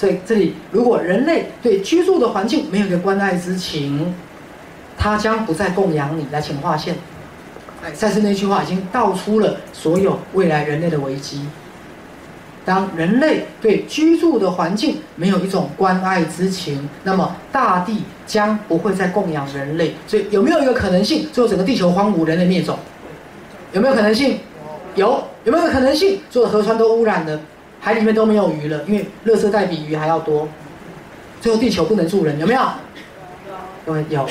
所以这里，如果人类对居住的环境没有一个关爱之情，他将不再供养你。来，请划线。哎，赛斯那句话已经道出了所有未来人类的危机。当人类对居住的环境没有一种关爱之情，那么大地将不会再供养人类。所以，有没有一个可能性，最后整个地球荒芜，人类灭种？有没有可能性？有。有没有可能性，所有的河川都污染了，海里面都没有鱼了？因为垃圾袋比鱼还要多。最后，地球不能住人，有没有？有有。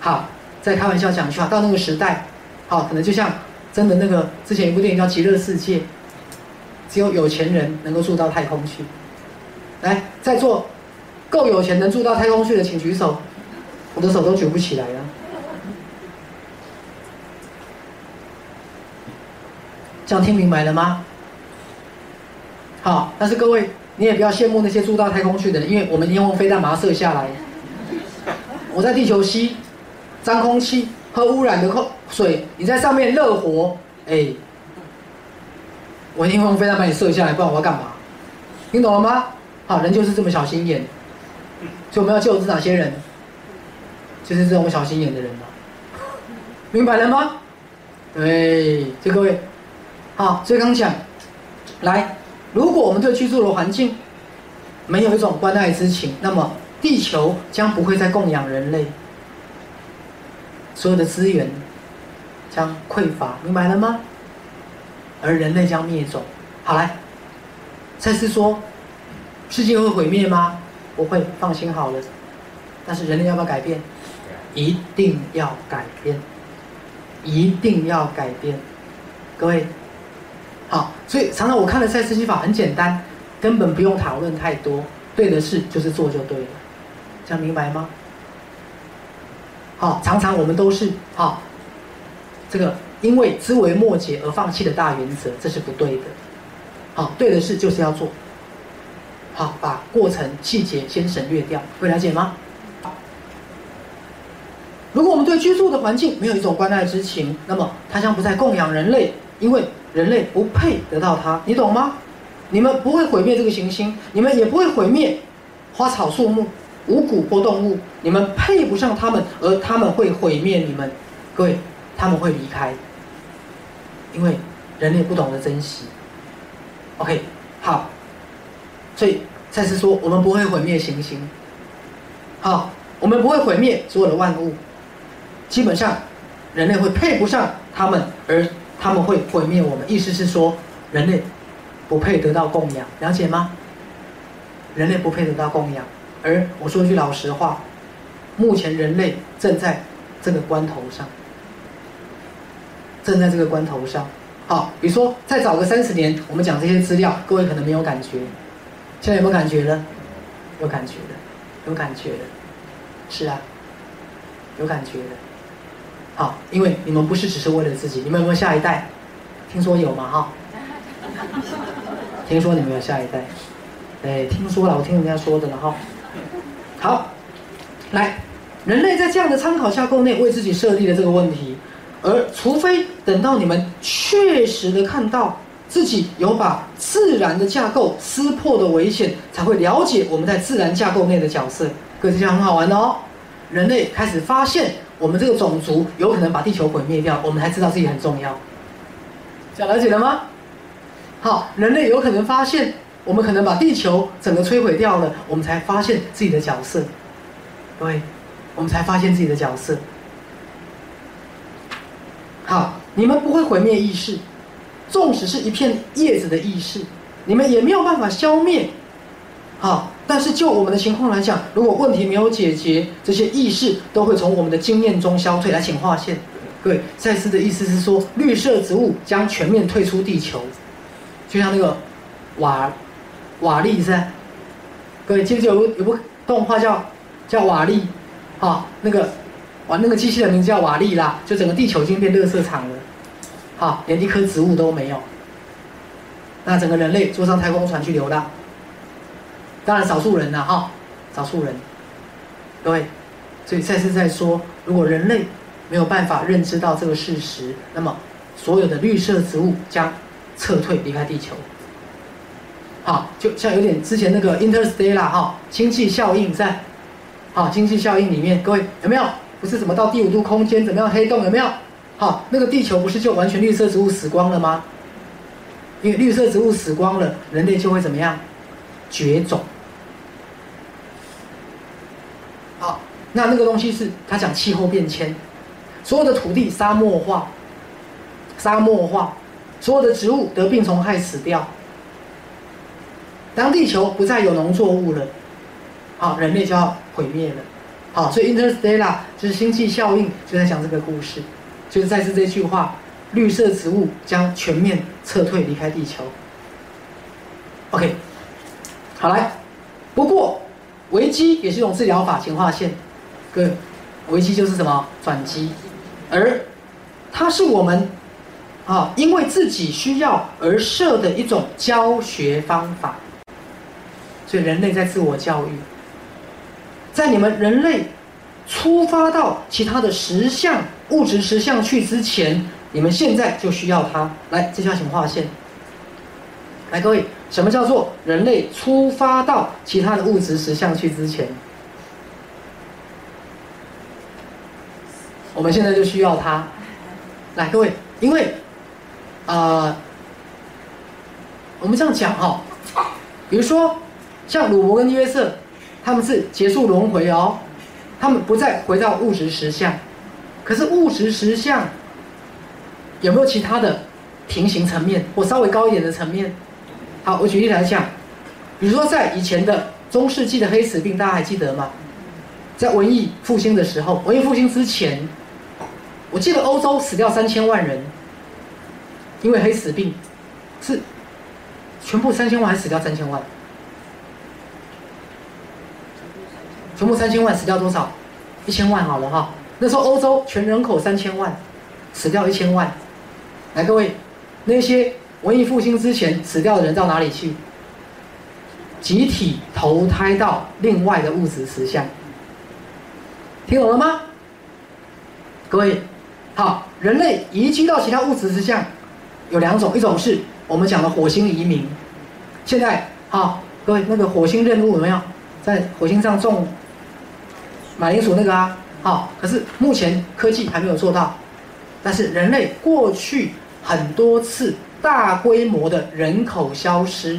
好，再开玩笑讲一句，到那个时代，好，可能就像真的那个之前一部电影叫《极乐世界》。只有有钱人能够住到太空去。来，在座够有钱能住到太空去的，请举手。我的手都举不起来了。这样听明白了吗？好，但是各位，你也不要羡慕那些住到太空去的人，因为我们已经用飞弹把它射下来。我在地球吸脏空气，喝污染的空水，你在上面热活，哎。我因为用飞弹把你射下来，不然我要干嘛？听懂了吗？好人就是这么小心眼，所以我们要救的是哪些人？就是这种小心眼的人嘛。明白了吗？对，这各位，好，所以刚讲，来，如果我们对居住的环境没有一种关爱之情，那么地球将不会再供养人类，所有的资源将匮乏，明白了吗？而人类将灭种，好来，赛斯说，世界会毁灭吗？不会，放心好了。但是人类要不要改变？一定要改变，一定要改变。各位，好，所以常常我看的赛斯心法很简单，根本不用讨论太多，对的事就是做就对了，这样明白吗？好，常常我们都是好，这个。因为枝微末节而放弃的大原则，这是不对的。好，对的事就是要做。好，把过程细节先省略掉，会了解吗？如果我们对居住的环境没有一种关爱之情，那么它将不再供养人类，因为人类不配得到它。你懂吗？你们不会毁灭这个行星，你们也不会毁灭花草树木、五谷或动物，你们配不上他们，而他们会毁灭你们。各位，他们会离开。因为人类不懂得珍惜，OK，好，所以再次说，我们不会毁灭行星，好，我们不会毁灭所有的万物，基本上人类会配不上他们，而他们会毁灭我们。意思是说，人类不配得到供养，了解吗？人类不配得到供养，而我说句老实话，目前人类正在这个关头上。正在这个关头上，好，比如说再早个三十年，我们讲这些资料，各位可能没有感觉，现在有没有感觉呢？有感觉的，有感觉的，是啊，有感觉的，好，因为你们不是只是为了自己，你们有没有下一代？听说有吗？哈，听说你们有下一代，哎，听说了，我听人家说的了哈。好，来，人类在这样的参考架构内为自己设立了这个问题。而除非等到你们确实的看到自己有把自然的架构撕破的危险，才会了解我们在自然架构内的角色。各位，这样很好玩哦。人类开始发现我们这个种族有可能把地球毁灭掉，我们才知道自己很重要。想了解了吗？好，人类有可能发现我们可能把地球整个摧毁掉了，我们才发现自己的角色。各位，我们才发现自己的角色。好，你们不会毁灭意识，纵使是一片叶子的意识，你们也没有办法消灭。好，但是就我们的情况来讲，如果问题没有解决，这些意识都会从我们的经验中消退。来，请划线。各位，赛斯的意思是说，绿色植物将全面退出地球，就像那个瓦瓦力是？各位记不记得有有部动画叫叫瓦力？啊，那个。哇，那个机器的名字叫瓦利啦，就整个地球已经变垃圾场了，好，连一棵植物都没有。那整个人类坐上太空船去流浪，当然少数人了哈，少数人。各位，所以赛斯在说，如果人类没有办法认知到这个事实，那么所有的绿色植物将撤退离开地球。好，就像有点之前那个 Interstellar 哈，经济效应在，好，经济效应里面，各位有没有？不是什么到第五度空间怎么样黑洞有没有？好，那个地球不是就完全绿色植物死光了吗？因为绿色植物死光了，人类就会怎么样？绝种。好，那那个东西是他讲气候变迁，所有的土地沙漠化，沙漠化，所有的植物得病虫害死掉。当地球不再有农作物了，好，人类就要毁灭了。好，所以 Interstellar 就是星际效应，就在讲这个故事，就是再次这句话：绿色植物将全面撤退离开地球。OK，好来，不过危机也是一种治疗法，请划线。各位，危机就是什么转机，而它是我们啊因为自己需要而设的一种教学方法。所以人类在自我教育。在你们人类出发到其他的实相物质实相去之前，你们现在就需要它。来，这条请划线。来，各位，什么叫做人类出发到其他的物质实相去之前？我们现在就需要它。来，各位，因为啊，我们这样讲哈，比如说像鲁伯跟约瑟。他们是结束轮回哦，他们不再回到物质实相，可是物质实相有没有其他的平行层面或稍微高一点的层面？好，我举例来讲，比如说在以前的中世纪的黑死病，大家还记得吗？在文艺复兴的时候，文艺复兴之前，我记得欧洲死掉三千万人，因为黑死病，是全部三千万还是死掉三千万？全部三千万死掉多少？一千万好了哈。那时候欧洲全人口三千万，死掉一千万。来，各位，那些文艺复兴之前死掉的人到哪里去？集体投胎到另外的物质实相。听懂了吗？各位，好，人类移居到其他物质之下有两种，一种是我们讲的火星移民。现在，好，各位，那个火星任务有没有在火星上种？马铃薯那个啊，好，可是目前科技还没有做到。但是人类过去很多次大规模的人口消失，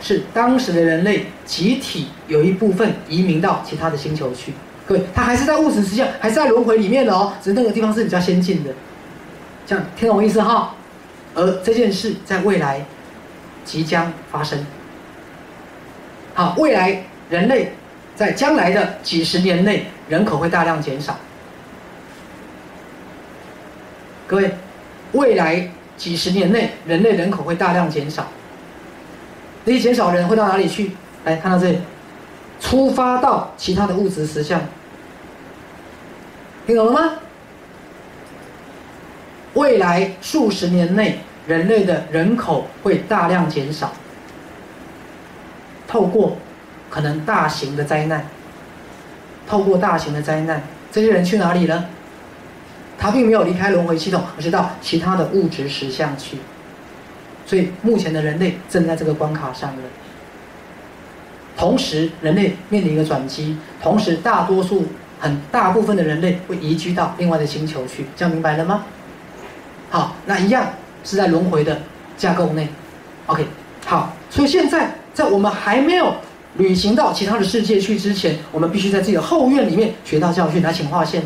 是当时的人类集体有一部分移民到其他的星球去。各位，它还是在物质实相，还是在轮回里面的哦，只是那个地方是比较先进的。这样听懂我意思哈？而这件事在未来即将发生。好，未来人类。在将来的几十年内，人口会大量减少。各位，未来几十年内，人类人口会大量减少。这些减少人会到哪里去？来看到这里，出发到其他的物质实相。听懂了吗？未来数十年内，人类的人口会大量减少。透过。可能大型的灾难，透过大型的灾难，这些人去哪里了？他并没有离开轮回系统，而是到其他的物质实相去。所以目前的人类正在这个关卡上了。同时，人类面临一个转机，同时大多数很大部分的人类会移居到另外的星球去。这样明白了吗？好，那一样是在轮回的架构内。OK，好，所以现在在我们还没有。旅行到其他的世界去之前，我们必须在自己的后院里面学到教训。来，请划线。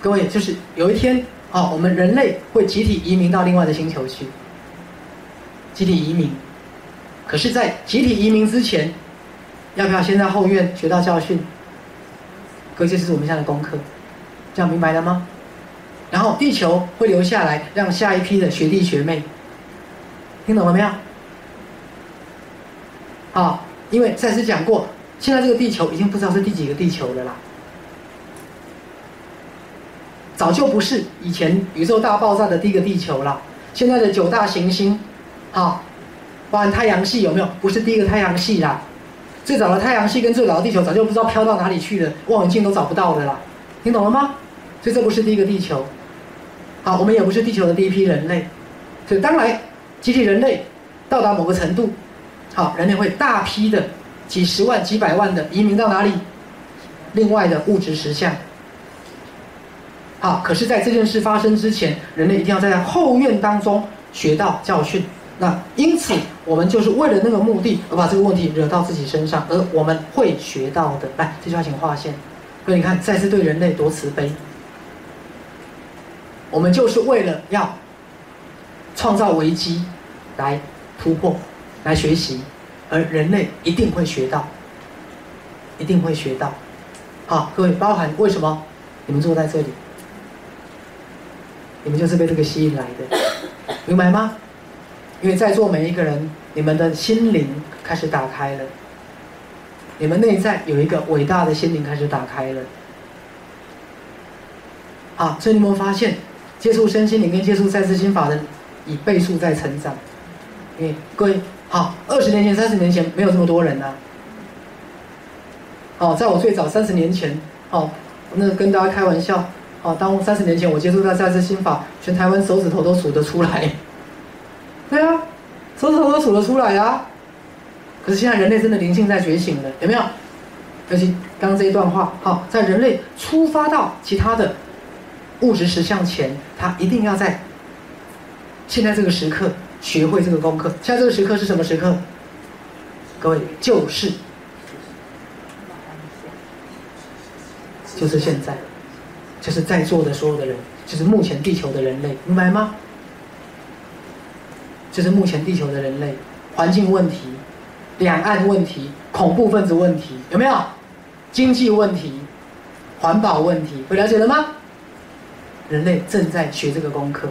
各位，就是有一天啊，我们人类会集体移民到另外的星球去。集体移民，可是，在集体移民之前，要不要先在后院学到教训？各位，这是我们现在的功课，这样明白了吗？然后，地球会留下来，让下一批的学弟学妹听懂了没有？啊，因为赛斯讲过，现在这个地球已经不知道是第几个地球了啦，早就不是以前宇宙大爆炸的第一个地球了。现在的九大行星，好，包含太阳系有没有？不是第一个太阳系啦，最早的太阳系跟最早的地球早就不知道飘到哪里去了，望远镜都找不到的啦，听懂了吗？所以这不是第一个地球，好，我们也不是地球的第一批人类，所以当然集体人类到达某个程度，好，人类会大批的几十万、几百万的移民到哪里？另外的物质实相。好，可是，在这件事发生之前，人类一定要在后院当中学到教训。那因此，我们就是为了那个目的而把这个问题惹到自己身上，而我们会学到的。来，这句话请划线。各位，你看，再次对人类多慈悲。我们就是为了要创造危机，来突破，来学习，而人类一定会学到，一定会学到。好，各位，包含为什么你们坐在这里？你们就是被这个吸引来的，明白吗？因为在座每一个人，你们的心灵开始打开了，你们内在有一个伟大的心灵开始打开了。啊，所以你们发现，接触身心灵跟接触在世心法的，以倍数在成长。因为各位，好，二十年前、三十年前没有这么多人呐。哦，在我最早三十年前，哦，那跟大家开玩笑，哦，当三十年前我接触到在世心法，全台湾手指头都数得出来。对啊，手指头都数得出来啊！可是现在人类真的灵性在觉醒了，有没有？尤其刚刚这一段话，好，在人类出发到其他的物质实相前，他一定要在现在这个时刻学会这个功课。现在这个时刻是什么时刻？各位，就是就是现在，就是在座的所有的人，就是目前地球的人类，明白吗？就是目前地球的人类环境问题、两岸问题、恐怖分子问题有没有？经济问题、环保问题，会了解了吗？人类正在学这个功课。